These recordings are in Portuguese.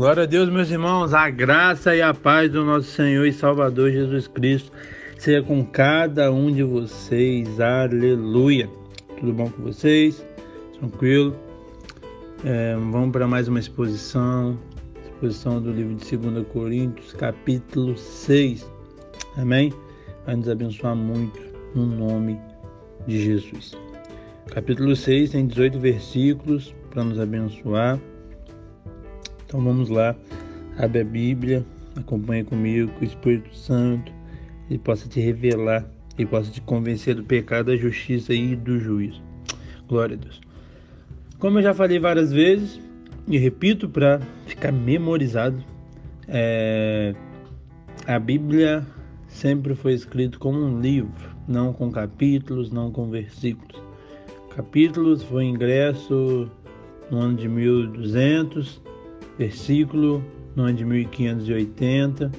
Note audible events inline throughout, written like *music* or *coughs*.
Glória a Deus, meus irmãos, a graça e a paz do nosso Senhor e Salvador Jesus Cristo seja com cada um de vocês. Aleluia. Tudo bom com vocês? Tranquilo? É, vamos para mais uma exposição, exposição do livro de 2 Coríntios, capítulo 6. Amém? Vai nos abençoar muito no nome de Jesus. Capítulo 6 tem 18 versículos para nos abençoar. Então vamos lá, abre a Bíblia, acompanhe comigo, que o Espírito Santo ele possa te revelar, ele possa te convencer do pecado, da justiça e do juízo. Glória a Deus. Como eu já falei várias vezes, e repito para ficar memorizado, é, a Bíblia sempre foi escrita como um livro, não com capítulos, não com versículos. Capítulos foi ingresso no ano de 1200 versículo no ano de 1580.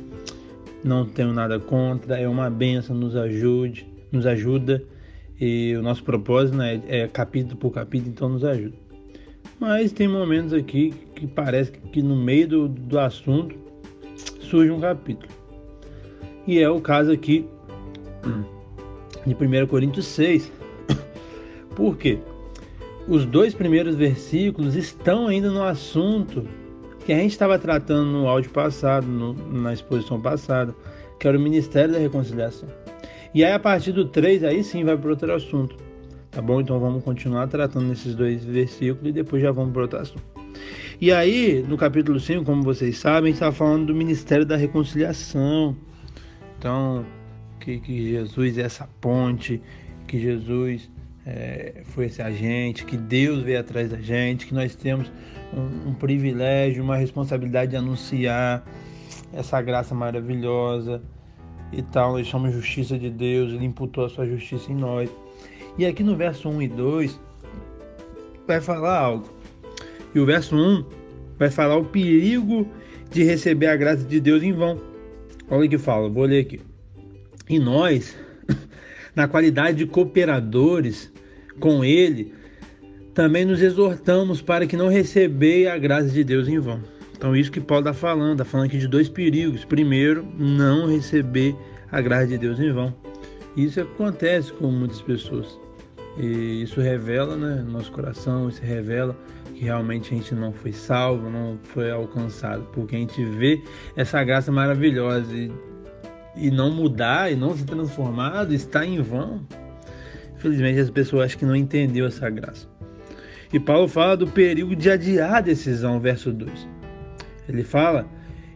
Não tenho nada contra, é uma benção, nos ajude, nos ajuda. E o nosso propósito né, é capítulo por capítulo, então nos ajuda. Mas tem momentos aqui que parece que no meio do, do assunto surge um capítulo. E é o caso aqui de 1 Coríntios 6. Por quê? Os dois primeiros versículos estão ainda no assunto que a gente estava tratando no áudio passado, no, na exposição passada, que era o Ministério da Reconciliação. E aí, a partir do 3, aí sim vai para outro assunto. Tá bom? Então vamos continuar tratando nesses dois versículos e depois já vamos para outro assunto. E aí, no capítulo 5, como vocês sabem, está falando do Ministério da Reconciliação. Então, que, que Jesus é essa ponte, que Jesus é, foi esse agente, que Deus veio atrás da gente, que nós temos um, um privilégio, uma responsabilidade de anunciar essa graça maravilhosa e tal. Nós somos justiça de Deus, Ele imputou a sua justiça em nós. E aqui no verso 1 e 2 vai falar algo. E o verso 1 vai falar o perigo de receber a graça de Deus em vão. Olha o que fala, vou ler aqui. E nós, *laughs* na qualidade de cooperadores com Ele, também nos exortamos para que não receber a graça de Deus em vão. Então, isso que Paulo está falando, está falando aqui de dois perigos. Primeiro, não receber a graça de Deus em vão. Isso acontece com muitas pessoas. E isso revela né, no nosso coração, isso revela que realmente a gente não foi salvo, não foi alcançado, porque a gente vê essa graça maravilhosa e, e não mudar e não se transformar está em vão. Infelizmente as pessoas acham que não entendeu essa graça. E Paulo fala do perigo de adiar a decisão, verso 2. Ele fala: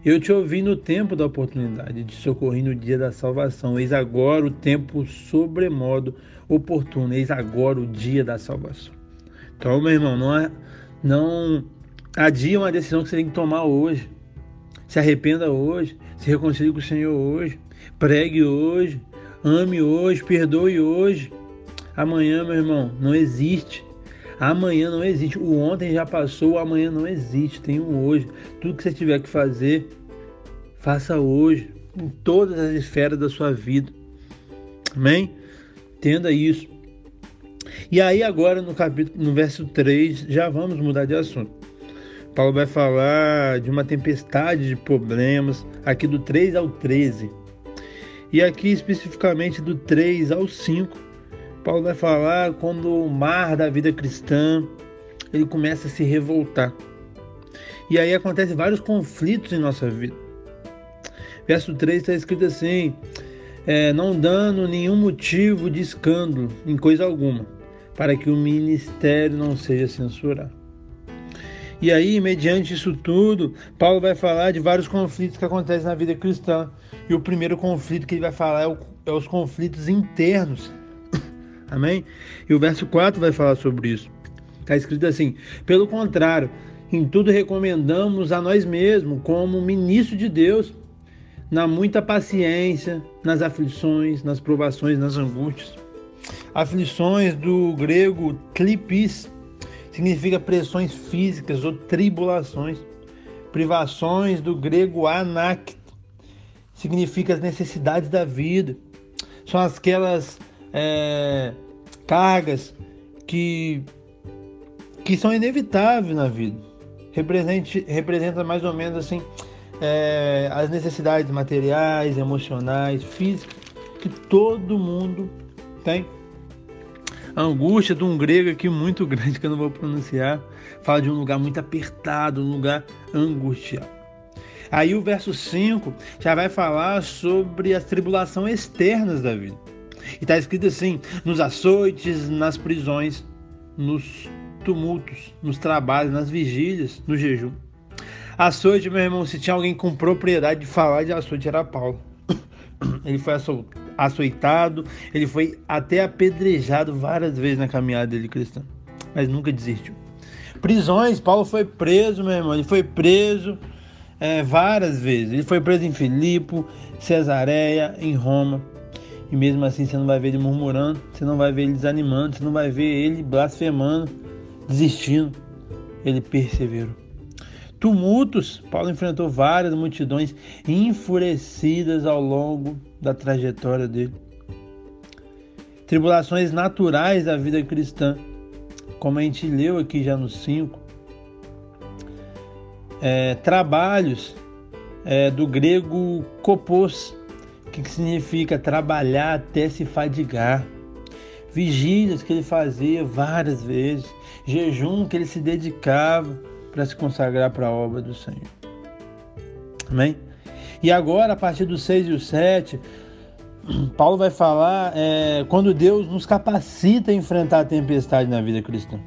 Eu te ouvi no tempo da oportunidade, de socorrer no dia da salvação. Eis agora o tempo sobremodo oportuno, eis agora o dia da salvação. Então, meu irmão, não, é, não adia uma decisão que você tem que tomar hoje. Se arrependa hoje, se reconcilie com o Senhor hoje, pregue hoje, ame hoje, perdoe hoje. Amanhã, meu irmão, não existe. Amanhã não existe. O ontem já passou, o amanhã não existe. Tem um hoje. Tudo que você tiver que fazer, faça hoje, em todas as esferas da sua vida. Amém? Entenda isso. E aí agora no capítulo, no verso 3, já vamos mudar de assunto. Paulo vai falar de uma tempestade de problemas, aqui do 3 ao 13. E aqui especificamente do 3 ao 5, Paulo vai falar quando o mar da vida cristã ele começa a se revoltar. E aí acontecem vários conflitos em nossa vida. Verso 3 está escrito assim: é, não dando nenhum motivo de escândalo em coisa alguma, para que o ministério não seja censurado. E aí, mediante isso tudo, Paulo vai falar de vários conflitos que acontecem na vida cristã. E o primeiro conflito que ele vai falar é, o, é os conflitos internos *coughs* Amém? E o verso 4 vai falar sobre isso. Está escrito assim: pelo contrário, em tudo recomendamos a nós mesmos, como ministro de Deus, na muita paciência, nas aflições, nas provações, nas angústias. Aflições do grego klipis significa pressões físicas ou tribulações. Privações do grego anak significa as necessidades da vida. São aquelas é, cargas que, que são inevitáveis na vida. representa, representa mais ou menos assim é, as necessidades materiais, emocionais, físicas que todo mundo tem. A angústia de um grego aqui muito *laughs* grande que eu não vou pronunciar, fala de um lugar muito apertado, um lugar angustiado. Aí o verso 5 já vai falar sobre as tribulações externas da vida. E está escrito assim: nos açoites, nas prisões, nos tumultos, nos trabalhos, nas vigílias, no jejum. Açoite, meu irmão, se tinha alguém com propriedade de falar de açoite, era Paulo. *coughs* Ele foi açoitado, ele foi até apedrejado várias vezes na caminhada dele cristã, mas nunca desistiu. Prisões, Paulo foi preso, meu irmão, ele foi preso é, várias vezes. Ele foi preso em Filipe, Cesareia, em Roma. E mesmo assim você não vai ver ele murmurando, você não vai ver ele desanimando, você não vai ver ele blasfemando, desistindo. Ele perseverou tumultos. Paulo enfrentou várias multidões enfurecidas ao longo da trajetória dele. Tribulações naturais da vida cristã, como a gente leu aqui já no 5. É, trabalhos é, do grego kopos, que significa trabalhar até se fadigar. Vigílias que ele fazia várias vezes, jejum que ele se dedicava para se consagrar para a obra do Senhor. Amém? E agora, a partir do 6 e o 7, *clears throat* Paulo vai falar é, quando Deus nos capacita a enfrentar a tempestade na vida cristã.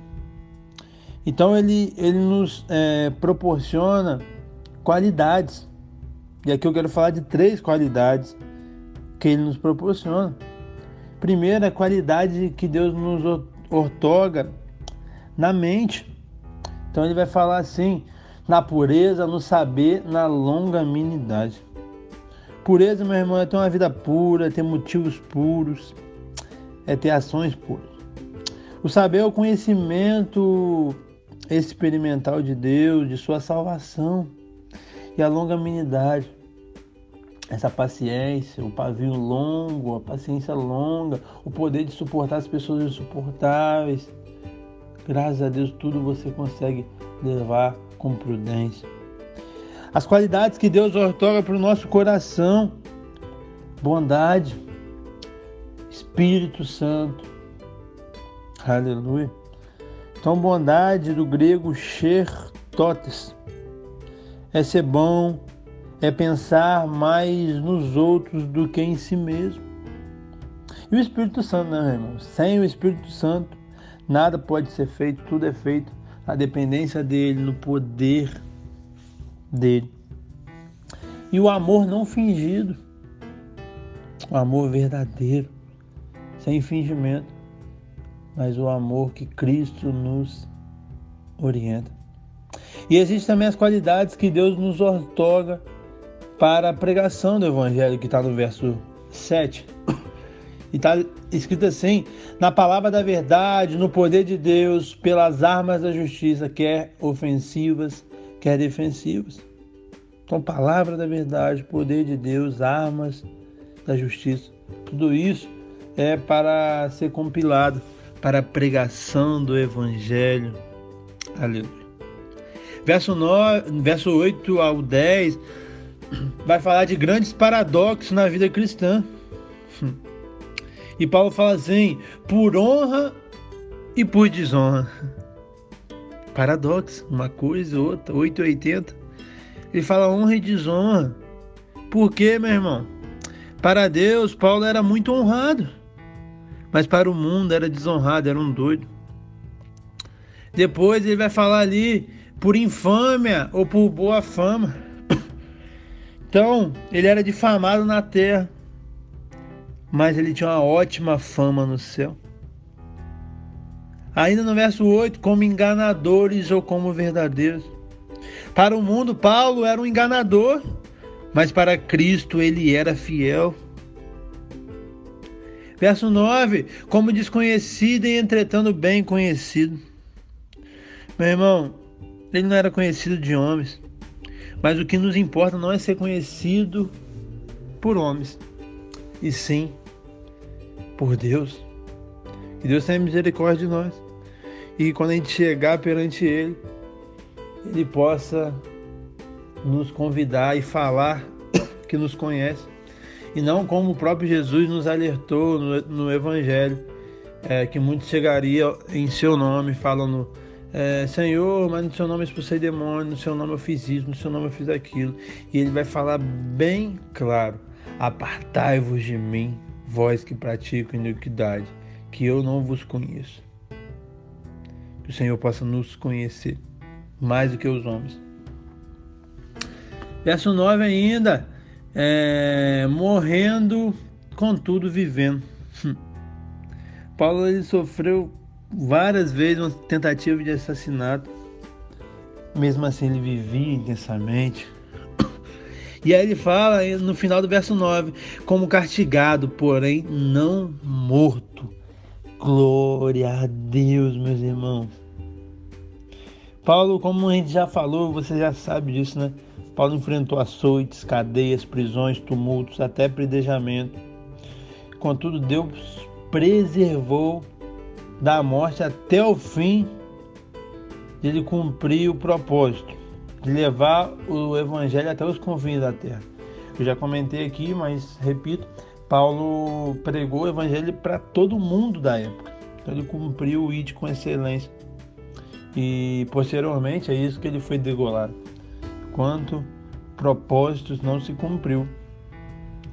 Então ele, ele nos é, proporciona qualidades. E aqui eu quero falar de três qualidades que ele nos proporciona. Primeiro, a qualidade que Deus nos ortoga na mente. Então ele vai falar assim: na pureza, no saber, na longanimidade. Pureza, meu irmão, é ter uma vida pura, é ter motivos puros, é ter ações puras. O saber é o conhecimento experimental de Deus, de sua salvação. E a longanimidade, essa paciência, o pavio longo, a paciência longa, o poder de suportar as pessoas insuportáveis, Graças a Deus, tudo você consegue levar com prudência. As qualidades que Deus outorga para o nosso coração: bondade, Espírito Santo. Aleluia. Então, bondade do grego totes é ser bom, é pensar mais nos outros do que em si mesmo. E o Espírito Santo, né, irmão? Sem o Espírito Santo, Nada pode ser feito, tudo é feito na dependência dele, no poder dele. E o amor não fingido, o amor verdadeiro, sem fingimento, mas o amor que Cristo nos orienta. E existem também as qualidades que Deus nos otorga para a pregação do Evangelho, que está no verso 7. E está escrito assim: na palavra da verdade, no poder de Deus, pelas armas da justiça, quer ofensivas, quer defensivas. Então, palavra da verdade, poder de Deus, armas da justiça. Tudo isso é para ser compilado para a pregação do Evangelho. Aleluia. Verso, 9, verso 8 ao 10 vai falar de grandes paradoxos na vida cristã. E Paulo fala assim: por honra e por desonra. Paradoxo, uma coisa e outra, 880. Ele fala honra e desonra. Por quê, meu irmão? Para Deus, Paulo era muito honrado, mas para o mundo era desonrado, era um doido. Depois ele vai falar ali por infâmia ou por boa fama. *coughs* Então, ele era difamado na terra mas ele tinha uma ótima fama no céu. Ainda no verso 8, como enganadores ou como verdadeiros. Para o mundo, Paulo era um enganador, mas para Cristo ele era fiel. Verso 9, como desconhecido e entretanto bem conhecido. Meu irmão, ele não era conhecido de homens, mas o que nos importa não é ser conhecido por homens, e sim por Deus. Que Deus tenha misericórdia de nós. E quando a gente chegar perante Ele, ele possa nos convidar e falar que nos conhece. E não como o próprio Jesus nos alertou no, no Evangelho, é, que muitos chegariam em seu nome falando é, Senhor, mas no seu nome eu expulsei demônio, no seu nome eu fiz isso, no seu nome eu fiz aquilo. E ele vai falar bem claro: Apartai-vos de mim, vós que praticam iniquidade, que eu não vos conheço. Que o Senhor possa nos conhecer mais do que os homens. Verso 9 ainda, é, morrendo, contudo vivendo. Paulo ele sofreu várias vezes uma tentativa de assassinato. Mesmo assim, ele vivia intensamente. *coughs* E aí ele fala no final do verso 9: como castigado, porém não morto. Glória a Deus, meus irmãos. Paulo, como a gente já falou, você já sabe disso, né? Paulo enfrentou açoites, cadeias, prisões, tumultos, até predejamento. Contudo, Deus preservou da morte até o fim de ele cumprir o propósito de levar o evangelho até os confins da terra. Eu já comentei aqui, mas repito, Paulo pregou o evangelho para todo mundo da época. Então ele cumpriu o ID com excelência. E posteriormente é isso que ele foi degolado. Quanto propósitos não se cumpriu,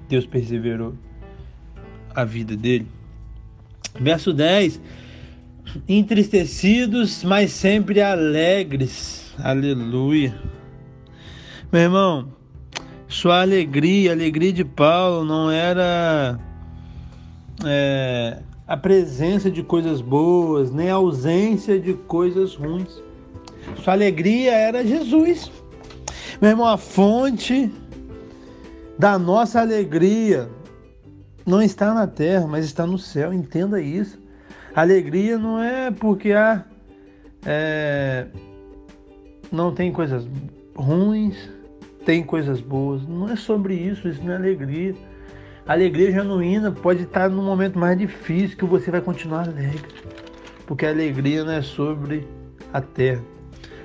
Deus perseverou a vida dele. Verso 10 entristecidos, mas sempre alegres. Aleluia. Meu irmão, sua alegria, a alegria de Paulo não era é, a presença de coisas boas, nem a ausência de coisas ruins. Sua alegria era Jesus. Meu irmão, a fonte da nossa alegria não está na terra, mas está no céu. Entenda isso. Alegria não é porque há, é, não tem coisas ruins, tem coisas boas. Não é sobre isso, isso não é alegria. alegria genuína pode estar no momento mais difícil que você vai continuar alegre. Porque a alegria não é sobre a terra.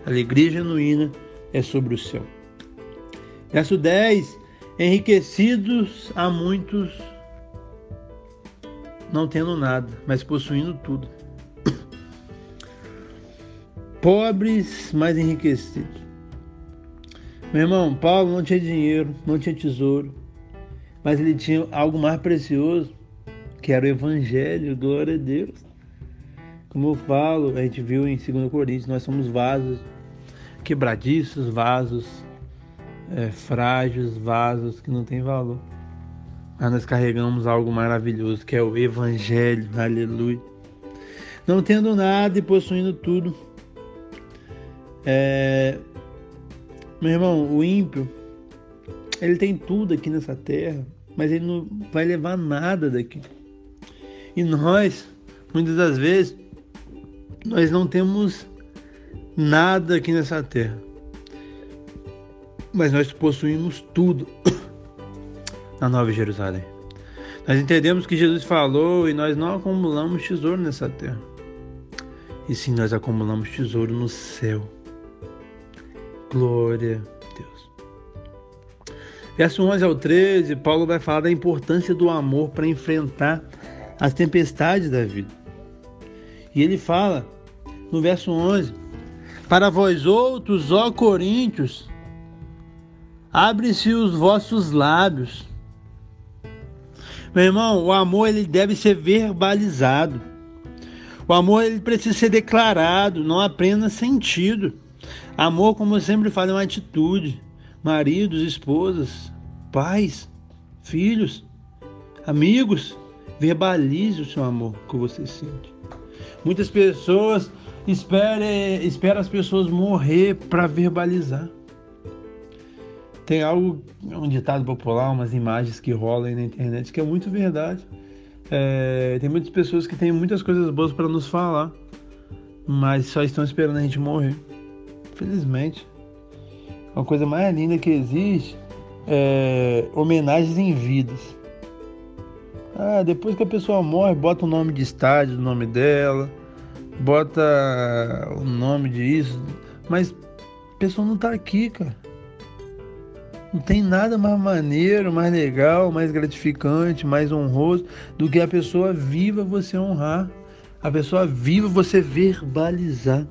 A alegria genuína é sobre o céu. Verso 10: Enriquecidos a muitos não tendo nada, mas possuindo tudo. *coughs* Pobres, mas enriquecidos. Meu irmão, Paulo não tinha dinheiro, não tinha tesouro, mas ele tinha algo mais precioso, que era o Evangelho, glória a Deus. Como eu falo, a gente viu em 2 Coríntios, nós somos vasos quebradiços, vasos é, frágeis, vasos que não têm valor mas nós carregamos algo maravilhoso que é o Evangelho, aleluia. Não tendo nada e possuindo tudo. É... Meu irmão, o ímpio, ele tem tudo aqui nessa terra, mas ele não vai levar nada daqui. E nós, muitas das vezes, nós não temos nada aqui nessa terra, mas nós possuímos tudo. *coughs* na Nova Jerusalém. Nós entendemos que Jesus falou e nós não acumulamos tesouro nessa terra. E sim, nós acumulamos tesouro no céu. Glória a Deus. Verso 11 ao 13, Paulo vai falar da importância do amor para enfrentar as tempestades da vida. E ele fala no verso 11: Para vós outros, ó Coríntios, abre-se os vossos lábios meu irmão, o amor ele deve ser verbalizado. O amor ele precisa ser declarado, não apenas sentido. Amor, como eu sempre falo, é uma atitude. Maridos, esposas, pais, filhos, amigos, verbalize o seu amor que você sente. Muitas pessoas esperam, esperam as pessoas morrer para verbalizar. Tem algo, um ditado popular, umas imagens que rolam aí na internet que é muito verdade. É, tem muitas pessoas que têm muitas coisas boas para nos falar, mas só estão esperando a gente morrer. Felizmente. A coisa mais linda que existe é homenagens em vidas. Ah, depois que a pessoa morre, bota o nome de estádio, o nome dela, bota o nome disso, mas pessoa não está aqui, cara. Não tem nada mais maneiro, mais legal, mais gratificante, mais honroso do que a pessoa viva você honrar. A pessoa viva você verbalizar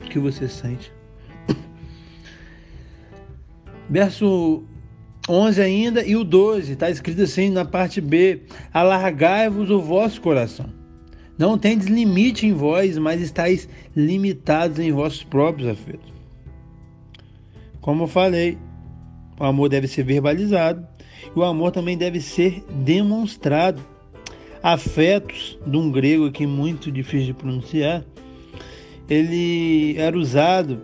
o que você sente. Verso 11 ainda e o 12, está escrito assim na parte B: Alargai-vos o vosso coração. Não tendes limite em vós, mas estáis limitados em vossos próprios afetos. Como eu falei, o amor deve ser verbalizado e o amor também deve ser demonstrado. Afetos, de um grego aqui muito difícil de pronunciar, ele era usado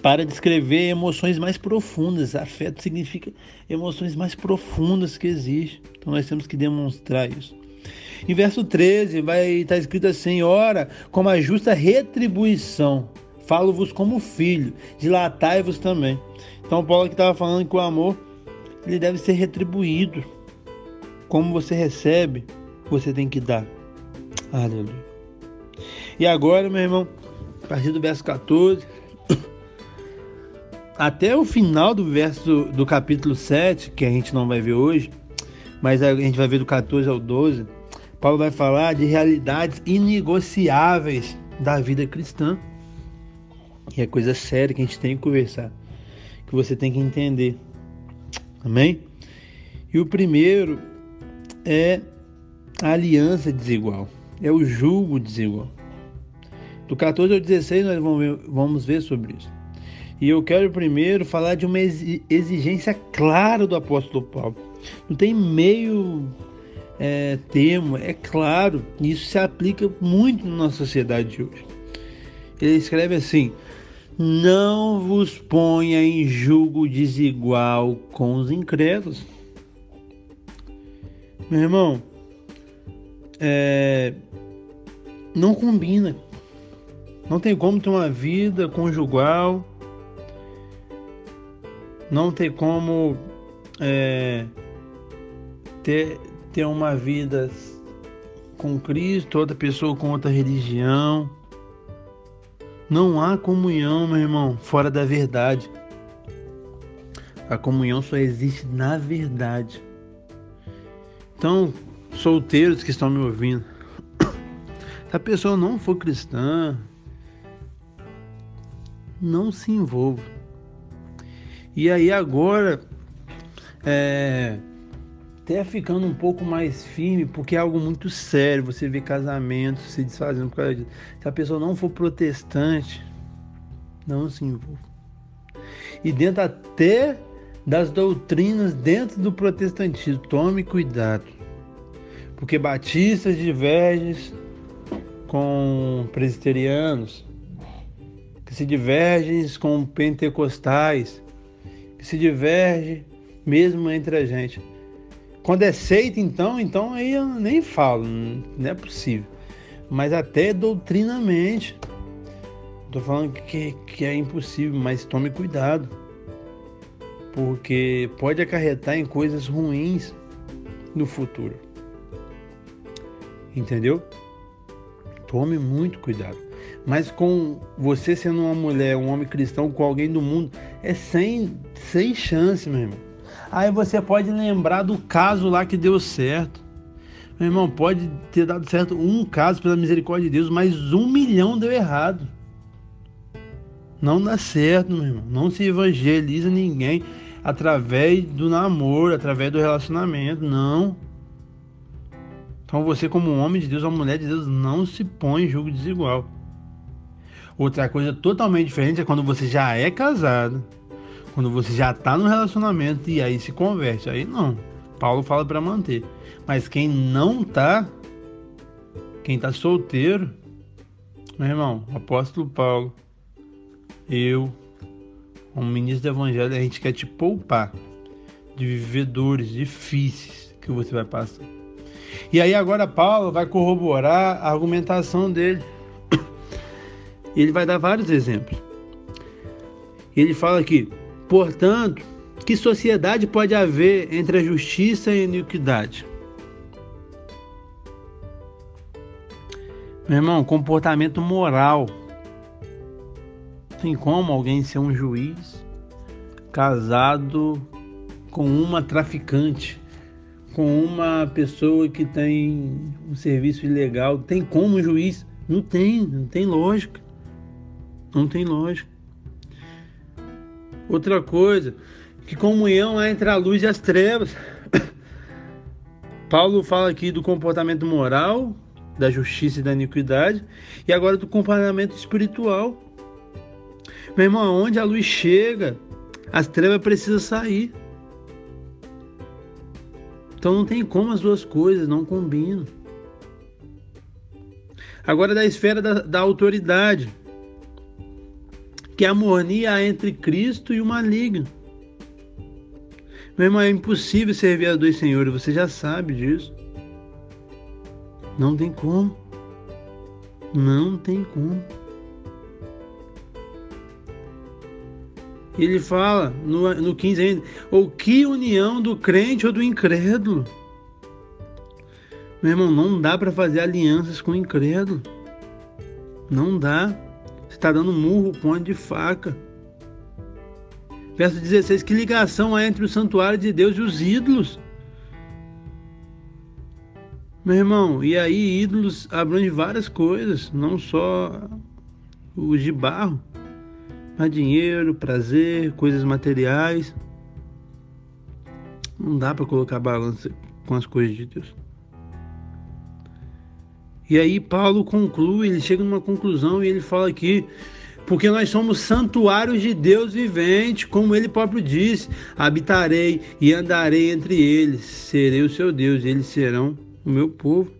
para descrever emoções mais profundas. Afeto significa emoções mais profundas que existem. Então nós temos que demonstrar isso. Em verso 13 vai estar escrito assim: Ora, como a justa retribuição, falo-vos como filho, dilatai-vos também. Então Paulo que estava falando que o amor ele deve ser retribuído. Como você recebe, você tem que dar. Aleluia. E agora, meu irmão, a partir do verso 14 *coughs* até o final do verso do capítulo 7, que a gente não vai ver hoje, mas a gente vai ver do 14 ao 12, Paulo vai falar de realidades inegociáveis da vida cristã. E é coisa séria que a gente tem que conversar, que você tem que entender. Amém? E o primeiro é a aliança desigual, é o julgo desigual. Do 14 ao 16 nós vamos ver, vamos ver sobre isso. E eu quero primeiro falar de uma exigência clara do apóstolo Paulo. Não tem meio é, termo, é claro, isso se aplica muito na sociedade de hoje. Ele escreve assim: Não vos ponha em julgo desigual com os incrédulos. Meu irmão, é, não combina. Não tem como ter uma vida conjugal não tem como é, ter, ter uma vida com Cristo, outra pessoa com outra religião. Não há comunhão, meu irmão, fora da verdade. A comunhão só existe na verdade. Então, solteiros que estão me ouvindo, *coughs* se a pessoa não for cristã, não se envolva. E aí agora, é, até ficando um pouco mais firme, porque é algo muito sério. Você vê casamentos se desfazendo por causa disso. Se a pessoa não for protestante, não se envolva. E dentro até das doutrinas dentro do protestantismo, tome cuidado. Porque batistas divergem com presbiterianos, que se divergem com pentecostais, que se diverge mesmo entre a gente. Quando é seita, então, então aí eu nem falo, não é possível. Mas até doutrinamente, estou falando que, que é impossível, mas tome cuidado, porque pode acarretar em coisas ruins no futuro. Entendeu? Tome muito cuidado. Mas com você sendo uma mulher, um homem cristão, com alguém do mundo, é sem, sem chance, meu irmão. Aí você pode lembrar do caso lá que deu certo. Meu irmão, pode ter dado certo um caso pela misericórdia de Deus, mas um milhão deu errado. Não dá certo, meu irmão. Não se evangeliza ninguém através do namoro, através do relacionamento. Não. Então você, como homem de Deus, uma mulher de Deus, não se põe em julgo desigual. Outra coisa totalmente diferente é quando você já é casado, quando você já está no relacionamento e aí se converte. Aí não. Paulo fala para manter. Mas quem não tá, quem tá solteiro, meu irmão, apóstolo Paulo, eu, como ministro do evangelho, a gente quer te poupar de viver dores difíceis que você vai passar. E aí agora Paulo vai corroborar a argumentação dele. *coughs* Ele vai dar vários exemplos. Ele fala aqui: portanto, que sociedade pode haver entre a justiça e a iniquidade? Meu irmão, comportamento moral. Tem como alguém ser um juiz casado com uma traficante, com uma pessoa que tem um serviço ilegal? Tem como um juiz? Não tem, não tem lógica. Não tem lógica. Outra coisa, que comunhão é entre a luz e as trevas. *coughs* Paulo fala aqui do comportamento moral, da justiça e da iniquidade, e agora do comportamento espiritual. Meu irmão, onde a luz chega, as trevas precisam sair. Então não tem como as duas coisas, não combinam. Agora da esfera da, da autoridade, que é a harmonia entre Cristo e o maligno. Meu irmão, é impossível servir a dois senhores, você já sabe disso. Não tem como. Não tem como. Ele fala no, no 15 ainda, ou que união do crente ou do incrédulo. Meu irmão, não dá para fazer alianças com o incrédulo. Não dá. Você está dando murro, ponto de faca. Verso 16: Que ligação há entre o santuário de Deus e os ídolos? Meu irmão, e aí ídolos abrangem várias coisas, não só os de barro, mas dinheiro, prazer, coisas materiais. Não dá para colocar balança com as coisas de Deus. E aí Paulo conclui, ele chega numa conclusão e ele fala aqui, porque nós somos santuários de Deus vivente, como ele próprio disse: habitarei e andarei entre eles, serei o seu Deus, e eles serão o meu povo.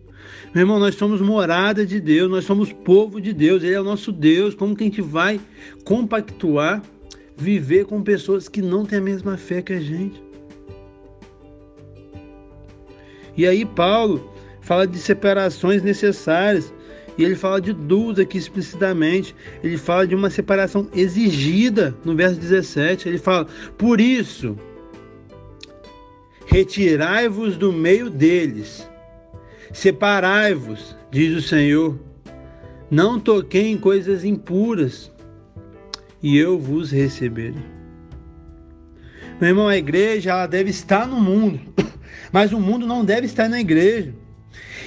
Meu irmão, nós somos morada de Deus, nós somos povo de Deus, Ele é o nosso Deus. Como que a gente vai compactuar, viver com pessoas que não têm a mesma fé que a gente? E aí, Paulo fala de separações necessárias. E ele fala de duas aqui explicitamente. Ele fala de uma separação exigida no verso 17. Ele fala: Por isso, retirai-vos do meio deles Separai-vos, diz o Senhor, não toquei em coisas impuras, e eu vos receberei. Meu irmão, a igreja ela deve estar no mundo, *coughs* mas o mundo não deve estar na igreja.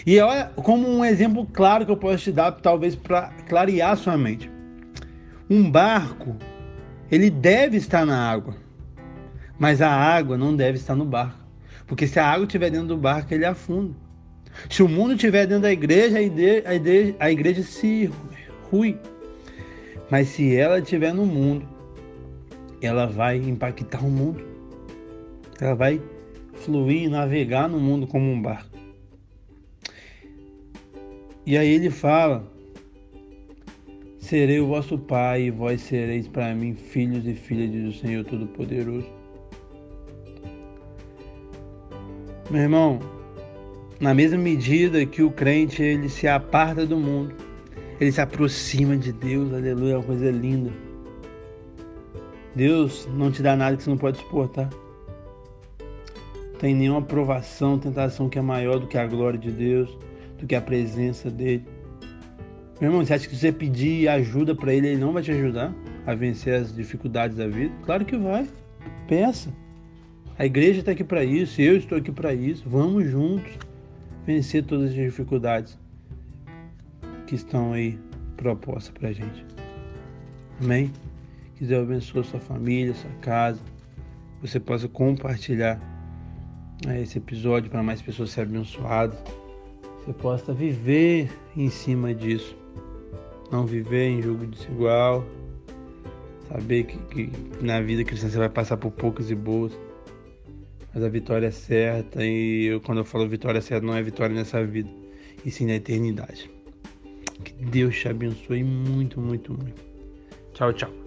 E olha como um exemplo claro que eu posso te dar, talvez para clarear sua mente. Um barco, ele deve estar na água, mas a água não deve estar no barco. Porque se a água estiver dentro do barco, ele afunda. Se o mundo estiver dentro da igreja, a igreja, a igreja, se rui. Mas se ela estiver no mundo, ela vai impactar o mundo. Ela vai fluir, navegar no mundo como um barco. E aí ele fala: Serei o vosso pai, e vós sereis para mim filhos e filhas, diz o Senhor Todo-Poderoso. Meu irmão, na mesma medida que o crente ele se aparta do mundo, ele se aproxima de Deus, aleluia, é uma coisa linda. Deus não te dá nada que você não pode suportar. Não tem nenhuma provação, tentação que é maior do que a glória de Deus, do que a presença dele. Meu irmão, você acha que se você pedir ajuda para ele, ele não vai te ajudar a vencer as dificuldades da vida? Claro que vai. Peça. A igreja está aqui para isso, eu estou aqui para isso. Vamos juntos vencer todas as dificuldades que estão aí propostas para a gente. Amém? Que Deus abençoe sua família, sua casa. Você possa compartilhar né, esse episódio para mais pessoas serem abençoadas. Você possa viver em cima disso. Não viver em jogo desigual. Saber que, que na vida cristã você vai passar por poucas e boas mas a vitória é certa e eu, quando eu falo vitória certa não é vitória nessa vida, e sim na eternidade. Que Deus te abençoe muito, muito, muito. Tchau, tchau.